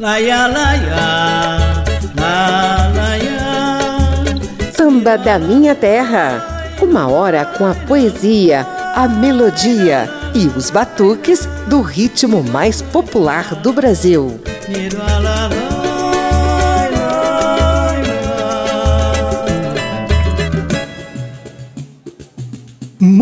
Laia, laia, la, laia. Samba da Minha Terra. Uma hora com a poesia, a melodia e os batuques do ritmo mais popular do Brasil.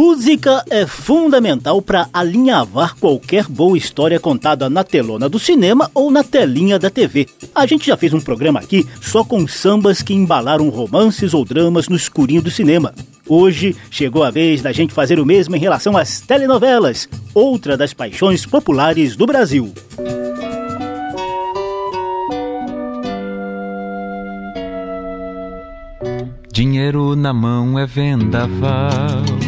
Música é fundamental para alinhavar qualquer boa história contada na telona do cinema ou na telinha da TV. A gente já fez um programa aqui só com sambas que embalaram romances ou dramas no escurinho do cinema. Hoje chegou a vez da gente fazer o mesmo em relação às telenovelas, outra das paixões populares do Brasil. Dinheiro na mão é vendaval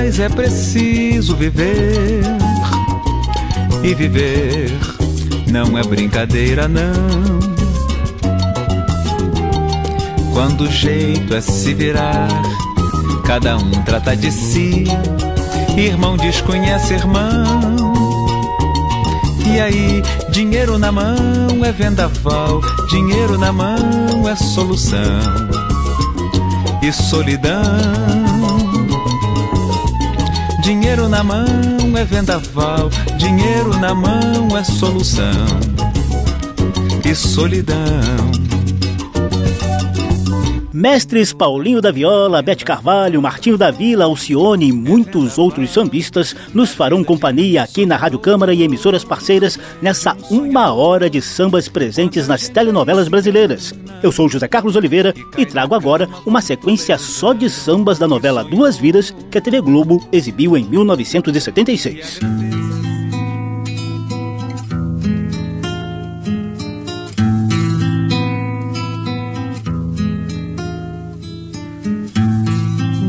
é preciso viver. E viver não é brincadeira, não. Quando o jeito é se virar, cada um trata de si. Irmão desconhece irmão. E aí, dinheiro na mão é vendaval, dinheiro na mão é solução. E solidão Dinheiro na mão é vendaval, dinheiro na mão é solução e solidão. Mestres Paulinho da Viola, Bete Carvalho, Martinho da Vila, Alcione e muitos outros sambistas nos farão companhia aqui na Rádio Câmara e emissoras parceiras nessa uma hora de sambas presentes nas telenovelas brasileiras. Eu sou José Carlos Oliveira e trago agora uma sequência só de sambas da novela Duas Vidas que a TV Globo exibiu em 1976.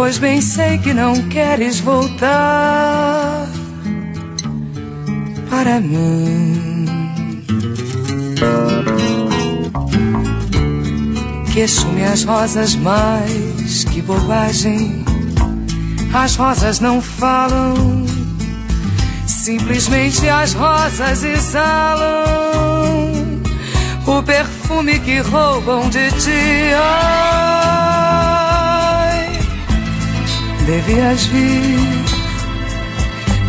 Pois bem sei que não queres voltar para mim. Queixo-me as rosas mais que bobagem. As rosas não falam, simplesmente as rosas exalam o perfume que roubam de ti. Devias vir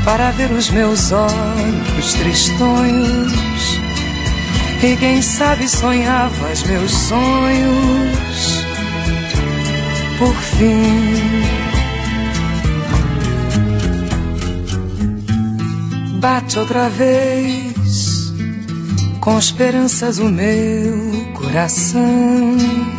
para ver os meus olhos tristonhos e quem sabe sonhavas meus sonhos por fim. Bate outra vez com esperanças o meu coração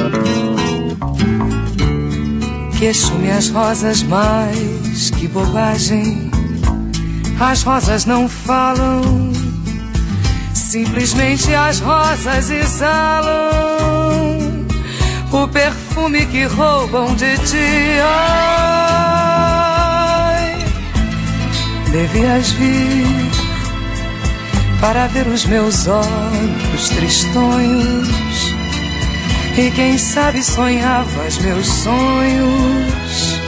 Queixo-me as rosas mais que bobagem. As rosas não falam, simplesmente as rosas exalam o perfume que roubam de ti. Ai, devias vir para ver os meus olhos tristonhos E quem sabe sonhavas meus sonhos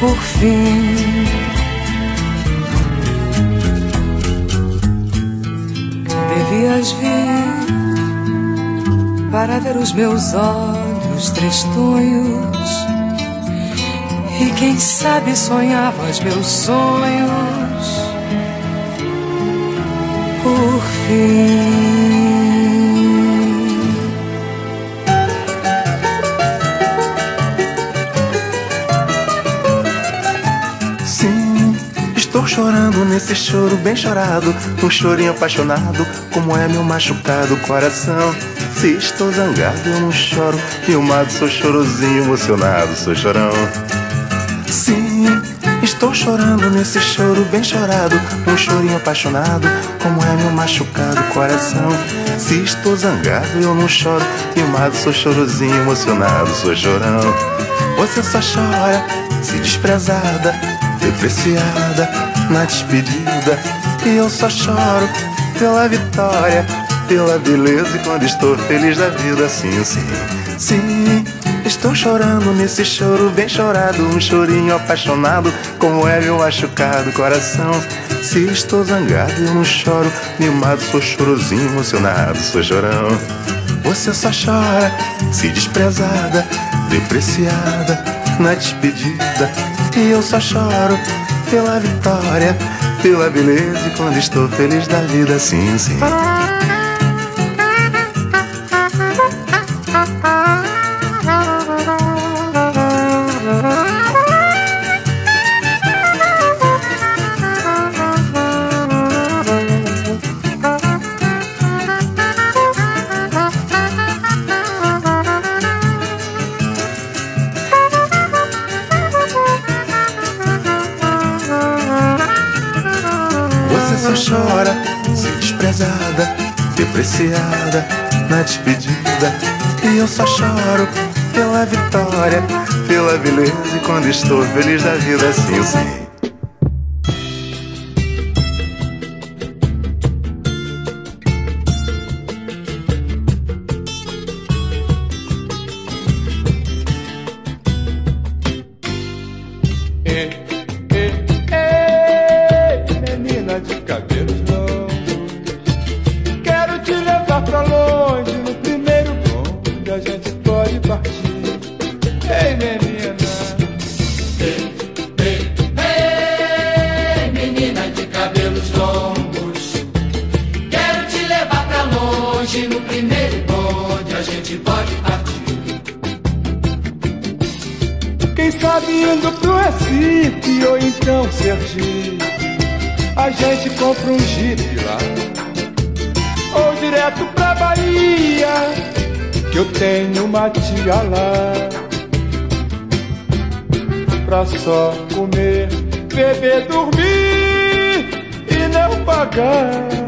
por fim. Devias vir para ver os meus olhos tristonhos. E quem sabe sonhavas meus sonhos por fim. Chorando nesse choro bem chorado, um chorinho apaixonado, como é meu machucado coração. Se estou zangado, eu não choro, filmado, sou chorosinho, emocionado, sou chorão. Sim, estou chorando nesse choro bem chorado, um chorinho apaixonado, como é meu machucado coração. Se estou zangado, eu não choro, filmado, sou chorosinho, emocionado, sou chorão. Você só chora, se desprezada, depreciada na despedida. E eu só choro pela vitória, pela beleza. E quando estou feliz da vida, sim, sim, sim. Estou chorando nesse choro bem chorado, um chorinho apaixonado, como é meu machucado coração. Se estou zangado, eu não choro, mimado, sou chorosinho, emocionado, sou chorão. Você só chora, se desprezada, depreciada, na despedida. E eu só choro pela vitória, pela beleza e quando estou feliz da vida, sim, sim. Apreciada na despedida. E eu só choro pela vitória, pela beleza. E quando estou feliz da vida, assim sim. bebendo direto pra Bahia, que eu tenho uma tia lá. Pra só comer, beber, dormir e não pagar.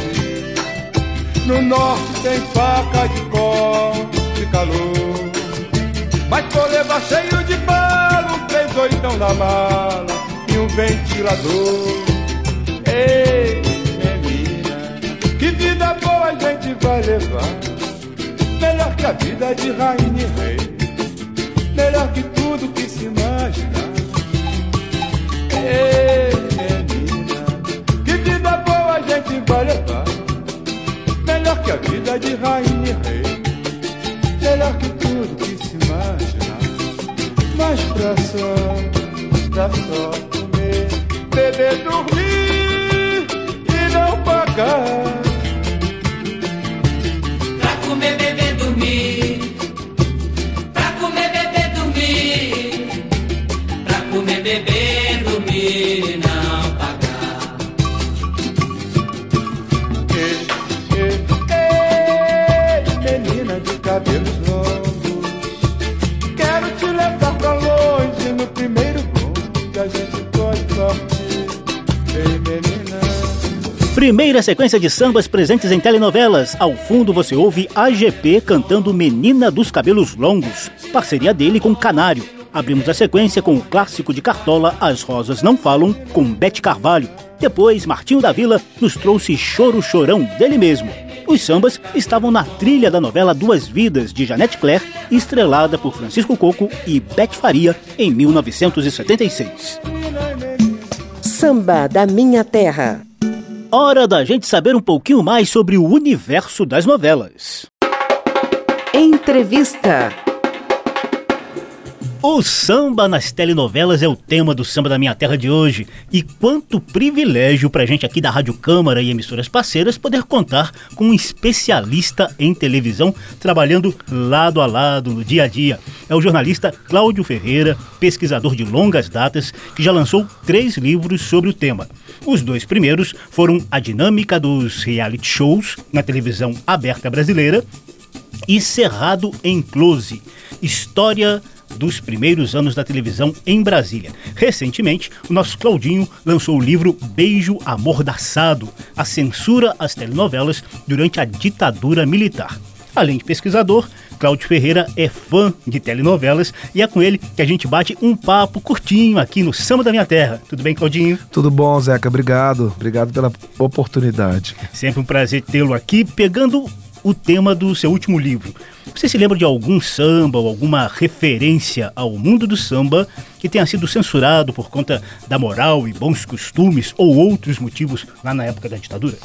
No norte tem faca de corte calor. Mas coleba cheio de palo três oitão na mala e um ventilador. Ei, é menina, que vida boa a gente vai levar. Melhor que a vida de rainha e rei. Melhor que tudo que se imagina. Ei, é menina, que vida boa a gente vai levar. Melhor que a vida de rainha e rei, melhor que tudo que se imaginar. Mas pra só, pra só comer, beber, dormir e não pagar. Pra comer, beber. Primeira sequência de sambas presentes em telenovelas. Ao fundo você ouve AGP cantando Menina dos Cabelos Longos, parceria dele com Canário. Abrimos a sequência com o clássico de Cartola As Rosas Não Falam, com Bete Carvalho. Depois, Martinho da Vila nos trouxe Choro Chorão dele mesmo. Os sambas estavam na trilha da novela Duas Vidas, de Janete Claire, estrelada por Francisco Coco e Bete Faria, em 1976. Samba da Minha Terra. Hora da gente saber um pouquinho mais sobre o universo das novelas. Entrevista. O samba nas telenovelas é o tema do Samba da Minha Terra de hoje. E quanto privilégio pra gente aqui da Rádio Câmara e emissoras parceiras poder contar com um especialista em televisão trabalhando lado a lado no dia a dia. É o jornalista Cláudio Ferreira, pesquisador de longas datas, que já lançou três livros sobre o tema. Os dois primeiros foram A Dinâmica dos Reality Shows na televisão aberta brasileira e Cerrado em Close, História dos primeiros anos da televisão em Brasília. Recentemente, o nosso Claudinho lançou o livro Beijo Amordaçado, a censura às telenovelas durante a ditadura militar. Além de pesquisador, Cláudio Ferreira é fã de telenovelas e é com ele que a gente bate um papo curtinho aqui no Samba da Minha Terra. Tudo bem, Claudinho? Tudo bom, Zeca? Obrigado. Obrigado pela oportunidade. Sempre um prazer tê-lo aqui, pegando o tema do seu último livro. Você se lembra de algum samba ou alguma referência ao mundo do samba que tenha sido censurado por conta da moral e bons costumes ou outros motivos lá na época da ditadura?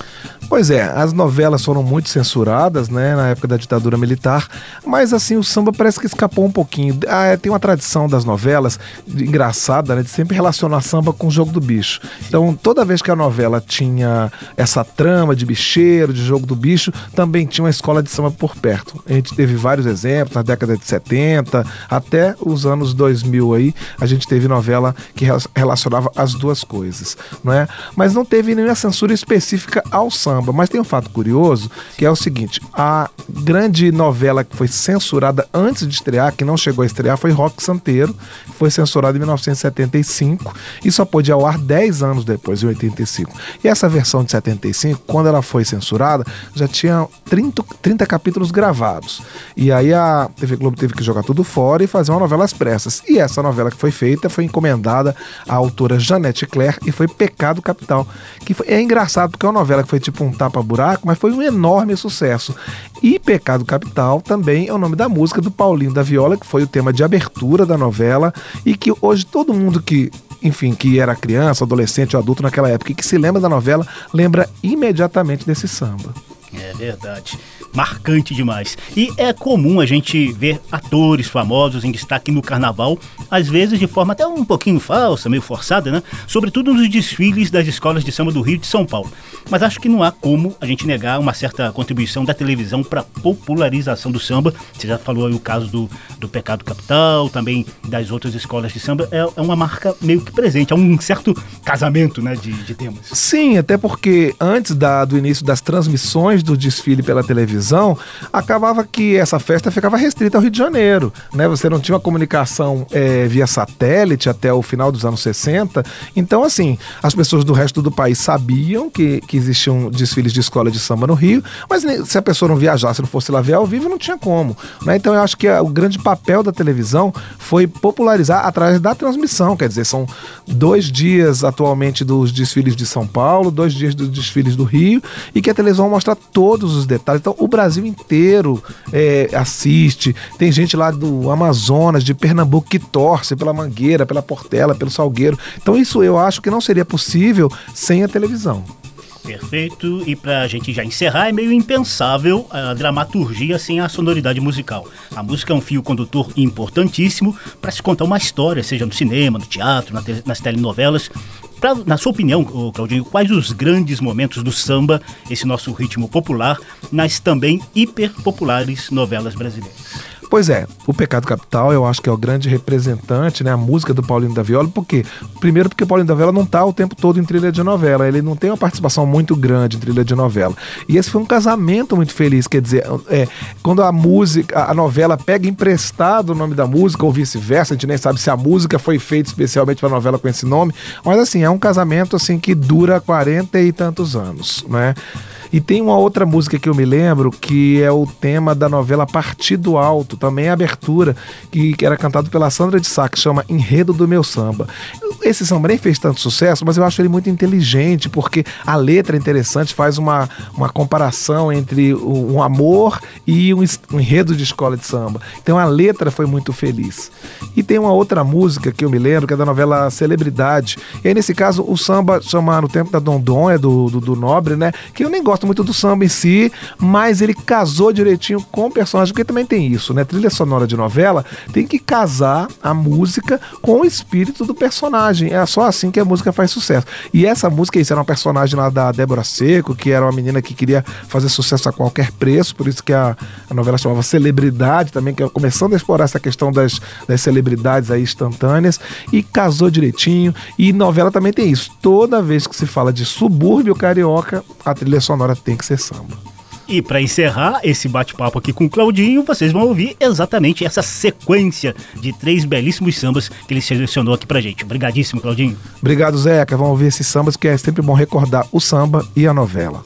Pois é, as novelas foram muito censuradas, né, na época da ditadura militar, mas assim o samba parece que escapou um pouquinho. Ah, tem uma tradição das novelas engraçada, né, de sempre relacionar samba com o jogo do bicho. Então, toda vez que a novela tinha essa trama de bicheiro, de jogo do bicho, também tinha uma escola de samba por perto. A gente teve vários exemplos na década de 70 até os anos 2000 aí, a gente teve novela que relacionava as duas coisas, não é? Mas não teve nenhuma censura específica ao samba. Mas tem um fato curioso que é o seguinte: a grande novela que foi censurada antes de estrear, que não chegou a estrear, foi Rock Santeiro, que foi censurada em 1975 e só pôde ao ar 10 anos depois, em 85. E essa versão de 75, quando ela foi censurada, já tinha 30, 30 capítulos gravados. E aí a TV Globo teve que jogar tudo fora e fazer uma novela às pressas. E essa novela que foi feita foi encomendada à autora Janete Claire e foi Pecado Capital. Que foi, é engraçado porque é uma novela que foi tipo um tapa-buraco, mas foi um enorme sucesso. E Pecado Capital também é o nome da música do Paulinho da Viola, que foi o tema de abertura da novela e que hoje todo mundo que enfim, que era criança, adolescente ou adulto naquela época e que se lembra da novela, lembra imediatamente desse samba. É verdade marcante demais. E é comum a gente ver atores famosos em destaque no carnaval, às vezes de forma até um pouquinho falsa, meio forçada, né? Sobretudo nos desfiles das escolas de samba do Rio de São Paulo. Mas acho que não há como a gente negar uma certa contribuição da televisão para a popularização do samba. Você já falou aí o caso do, do Pecado Capital, também das outras escolas de samba. É, é uma marca meio que presente, é um certo casamento né, de, de temas. Sim, até porque antes da, do início das transmissões do desfile pela televisão, televisão, acabava que essa festa ficava restrita ao Rio de Janeiro. Né? Você não tinha uma comunicação é, via satélite até o final dos anos 60. Então, assim, as pessoas do resto do país sabiam que, que existiam desfiles de escola de samba no Rio, mas se a pessoa não viajasse, não fosse lá ver ao vivo, não tinha como. Né? Então, eu acho que a, o grande papel da televisão foi popularizar através da transmissão. Quer dizer, são dois dias atualmente dos desfiles de São Paulo, dois dias dos desfiles do Rio, e que a televisão mostra todos os detalhes. Então, o Brasil inteiro é, assiste. Tem gente lá do Amazonas, de Pernambuco, que torce pela Mangueira, pela Portela, pelo Salgueiro. Então, isso eu acho que não seria possível sem a televisão. Perfeito. E para a gente já encerrar, é meio impensável a dramaturgia sem a sonoridade musical. A música é um fio condutor importantíssimo para se contar uma história, seja no cinema, no teatro, nas telenovelas. Pra, na sua opinião, Claudinho, quais os grandes momentos do samba, esse nosso ritmo popular, nas também hiper populares novelas brasileiras? Pois é, o Pecado Capital eu acho que é o grande representante, né, a música do Paulinho da Viola, por quê? Primeiro porque Paulinho da Viola não tá o tempo todo em trilha de novela, ele não tem uma participação muito grande em trilha de novela. E esse foi um casamento muito feliz, quer dizer, é, quando a música, a novela pega emprestado o nome da música ou vice-versa, a gente nem sabe se a música foi feita especialmente para novela com esse nome, mas assim, é um casamento assim que dura 40 e tantos anos, né? E tem uma outra música que eu me lembro que é o tema da novela Partido Alto, também a abertura, que, que era cantado pela Sandra de Sá, que chama Enredo do Meu Samba. Esse samba nem fez tanto sucesso, mas eu acho ele muito inteligente, porque a letra é interessante, faz uma, uma comparação entre um amor e um, um enredo de escola de samba. Então a letra foi muito feliz. E tem uma outra música que eu me lembro, que é da novela Celebridade. E aí, nesse caso, o samba chama No Tempo da Dondon, é do, do, do Nobre, né? Que eu nem gosto muito do samba em si, mas ele casou direitinho com o personagem, porque também tem isso, né? Trilha sonora de novela tem que casar a música com o espírito do personagem. É só assim que a música faz sucesso. E essa música, isso era uma personagem lá da Débora Seco, que era uma menina que queria fazer sucesso a qualquer preço, por isso que a, a novela chamava Celebridade também, que é começando a explorar essa questão das, das celebridades aí instantâneas, e casou direitinho. E novela também tem isso. Toda vez que se fala de subúrbio carioca, a trilha sonora tem que ser samba. E para encerrar esse bate-papo aqui com o Claudinho, vocês vão ouvir exatamente essa sequência de três belíssimos sambas que ele selecionou aqui pra gente. Obrigadíssimo, Claudinho. Obrigado, Zeca. Vamos ouvir esses sambas, que é sempre bom recordar o samba e a novela.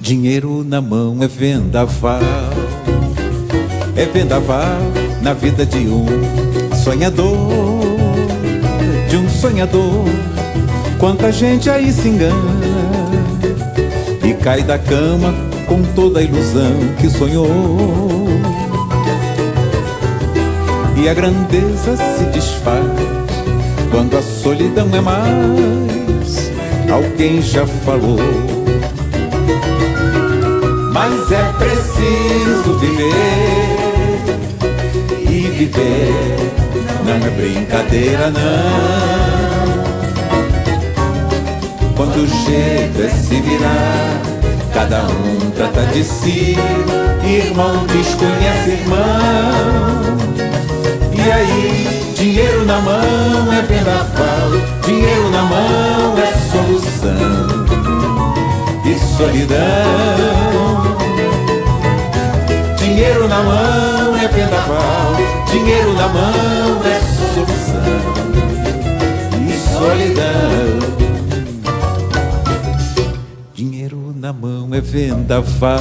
Dinheiro na mão é vendaval, é vendaval na vida de um sonhador, de um sonhador. Quanta gente aí se engana e cai da cama com toda a ilusão que sonhou. E a grandeza se desfaz quando a solidão é mais. Alguém já falou mas é preciso viver e viver não é brincadeira não. Quando é se virar, cada um trata de si, irmão desconhece irmão. E aí, dinheiro na mão é vendaval, dinheiro na mão é solução e solidão. Dinheiro na mão é vendaval, dinheiro na mão é solução e solidão. Dinheiro na mão é vendaval,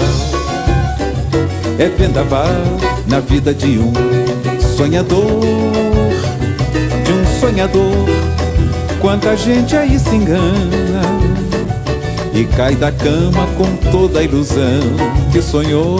é vendaval na vida de um sonhador, de um sonhador. Quanta gente aí se engana e cai da cama com toda a ilusão que sonhou.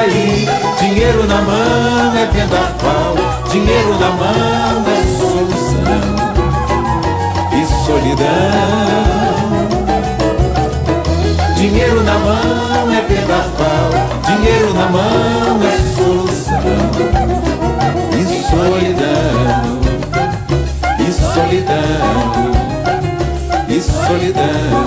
Aí, dinheiro na mão é vendaval, dinheiro na mão é solução e solidão. Dinheiro na mão é vendaval, dinheiro na mão é solução e solidão, e solidão, e solidão,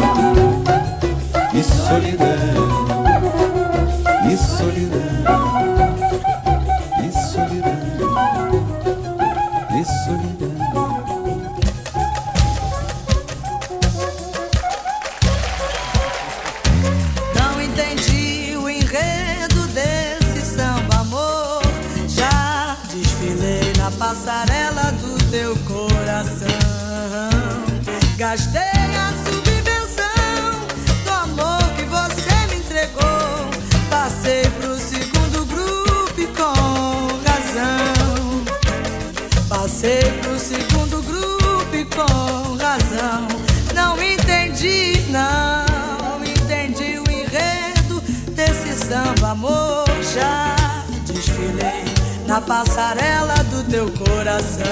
com razão. Não entendi, não entendi o enredo desse samba, amor. Já desfilei na passarela do teu coração.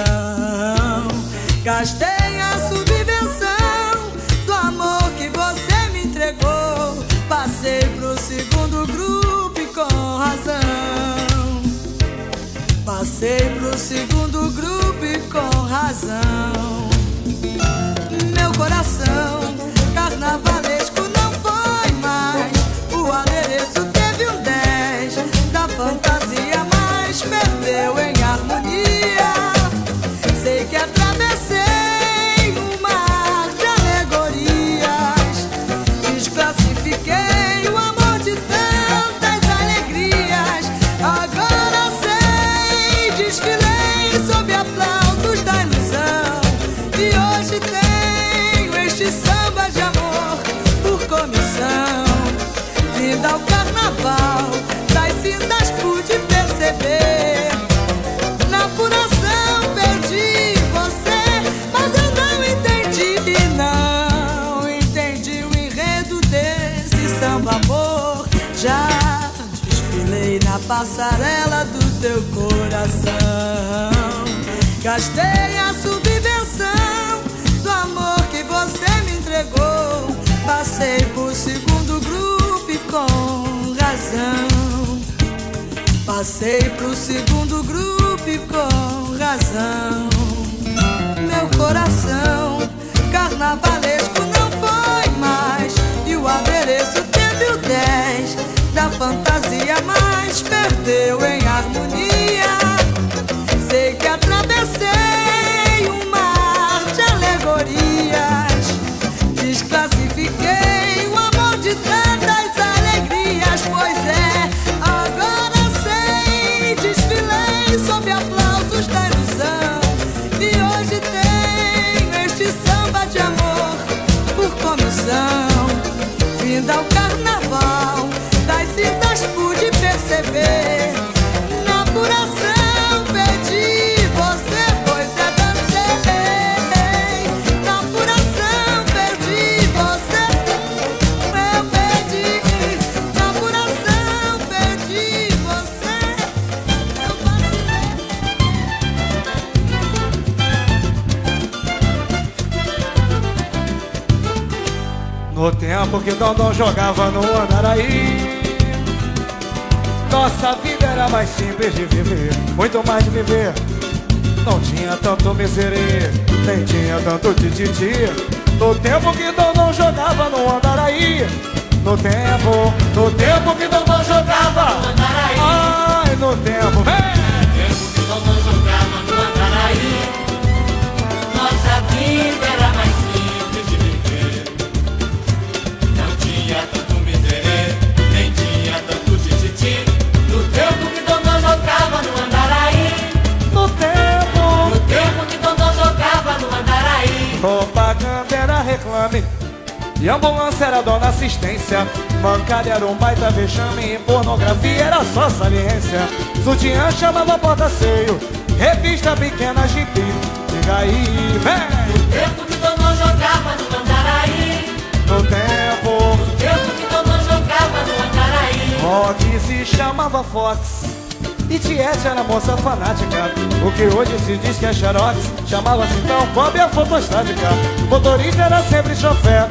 Gastei a subvenção do amor que você me entregou. Passei pro segundo grupo com razão. Passei pro segundo grupo com razão. Meu coração carnavalesco passarela do teu coração. Gastei a subvenção do amor que você me entregou. Passei por Passei pro segundo grupo com razão. Meu coração carnavalesco não foi mais. E o adereço teve o 10 da fantasia, mas perdeu Na apuração pedi você, pois é dancei. Na apuração perdi você, eu perdi. Na apuração perdi você. No tempo que Dondon jogava no Andaraí Nossa vida era mais simples de viver Muito mais de viver. Não tinha tanto miserê Nem tinha tanto tititi. No tempo que Dondon jogava no Andaraí. No tempo, no tempo que Dondon jogava no Andaraí. Ai, no tempo, vem! Nossa vida era mais simples Propaganda era reclame E ambulância era dona assistência. Bancária era um baita vexame E pornografia era só saliência. Sutiã chamava porta-seio Revista pequena gibi. Diga aí, vem No tempo que Dondon jogava no Andaraí. No tempo No tempo que Dondon jogava no Andaraí. Rock se chamava Fox e Tiete era moça fanática O que hoje se diz que é xerox Chamava-se então Bob a fotostática Motorista era sempre chofé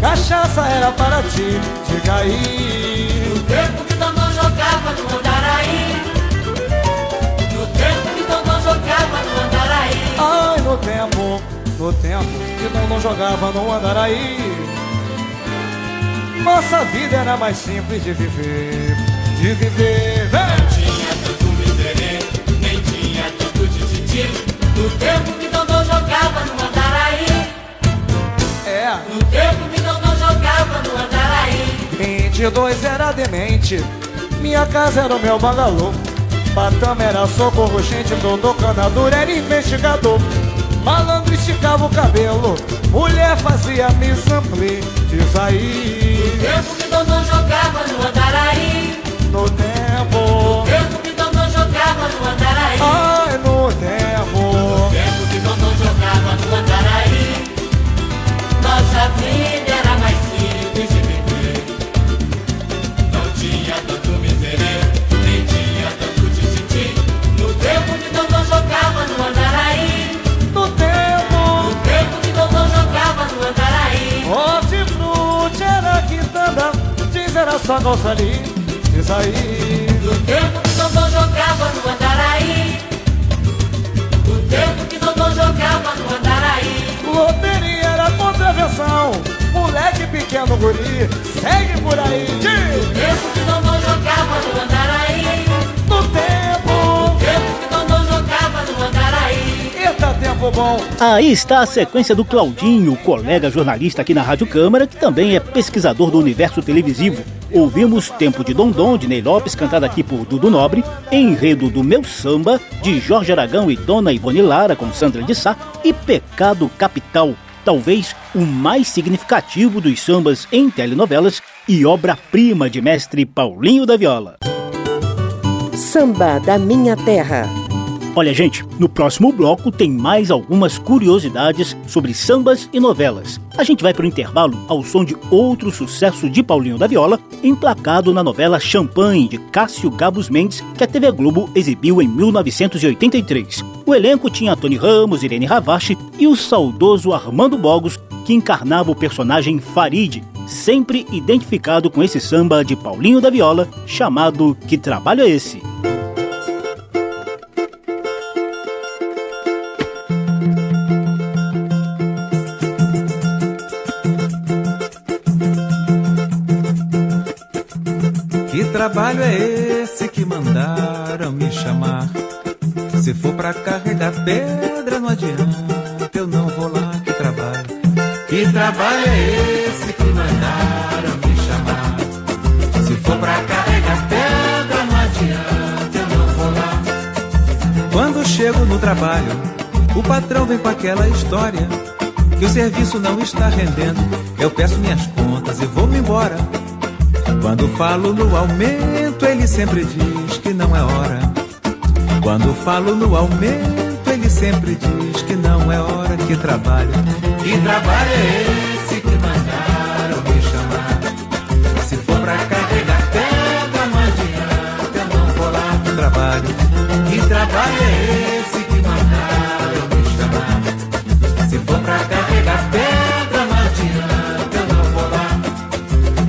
Cachaça era para ti Diga aí No tempo que Dondon jogava no Andaraí. No tempo que Dondon jogava no Andaraí. Ai, no tempo No tempo que não jogava no Andaraí Nossa vida era mais simples de viver De viver vem! Tititi. No tempo que Dondon jogava no Andaraí. É No tempo que Dondon jogava no Andaraí. 22 era demente Minha casa era o meu bangalô Patama era socorro, gente, Dodô Canadura era investigador Malandro esticava o cabelo Mulher fazia misampli Diz aí No tempo que Dondon jogava no Andaraí. No tempo No tempo que Dondon jogava no Andaraí. Ai, a vida era mais simples de viver. Não tinha tanto miserê, nem tinha tanto tititi. No tempo que de Dodô jogava no Andaraí. No tempo, no tempo de Dodô jogava no Andaraí. Onde Brute era quitanda, diz era só Gonçalves, diz aí. No tempo que de Dodô jogava no Andaraí. Aí está a sequência do Claudinho, colega jornalista aqui na Rádio Câmara, que também é pesquisador do universo televisivo. Ouvimos Tempo de Dondon, de Ney Lopes, cantado aqui por Dudu Nobre, Enredo do Meu Samba, de Jorge Aragão e Dona Ivone Lara, com Sandra de Sá, e Pecado Capital, talvez o mais significativo dos sambas em telenovelas e obra-prima de mestre Paulinho da Viola. Samba da Minha Terra. Olha, gente, no próximo bloco tem mais algumas curiosidades sobre sambas e novelas. A gente vai para o intervalo ao som de outro sucesso de Paulinho da Viola, emplacado na novela Champanhe, de Cássio Gabos Mendes, que a TV Globo exibiu em 1983. O elenco tinha Tony Ramos, Irene Ravache e o saudoso Armando Bogos, que encarnava o personagem Farid, sempre identificado com esse samba de Paulinho da Viola, chamado Que Trabalho é Esse? Trabalho é esse que mandaram me chamar? Se for pra carregar pedra, não adianta, eu não vou lá. Que trabalho? Que trabalho é esse que mandaram me chamar? Se for pra carregar pedra, não adianta, eu não vou lá. Quando chego no trabalho, o patrão vem com aquela história que o serviço não está rendendo. Eu peço minhas contas e vou-me embora. Quando falo no aumento, ele sempre diz que não é hora. Quando falo no aumento, ele sempre diz que não é hora. Que trabalho, que trabalho é esse que mandaram me chamar? Se for pra carregar pedra, adianta, eu não vou lá. Que trabalho, que trabalho é esse que mandaram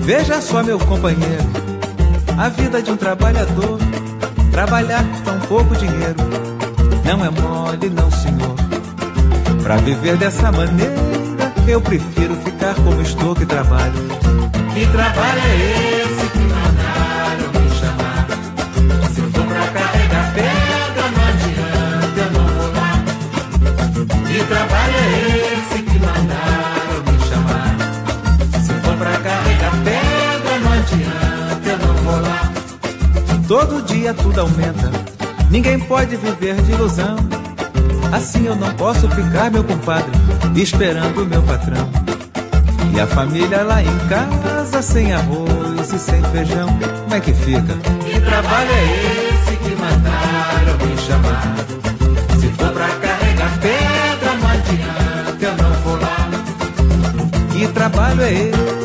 Veja só, meu companheiro, a vida de um trabalhador. Trabalhar com tão pouco dinheiro não é mole, não, senhor. Pra viver dessa maneira, eu prefiro ficar como estou que trabalho. Que trabalho é esse que dia tudo aumenta, ninguém pode viver de ilusão. Assim eu não posso ficar, meu compadre, esperando o meu patrão. E a família lá em casa, sem arroz e sem feijão, como é que fica? Que trabalho é esse que mandaram me chamar? Se for pra carregar pedra, não adianta, eu não vou lá. Que trabalho é esse?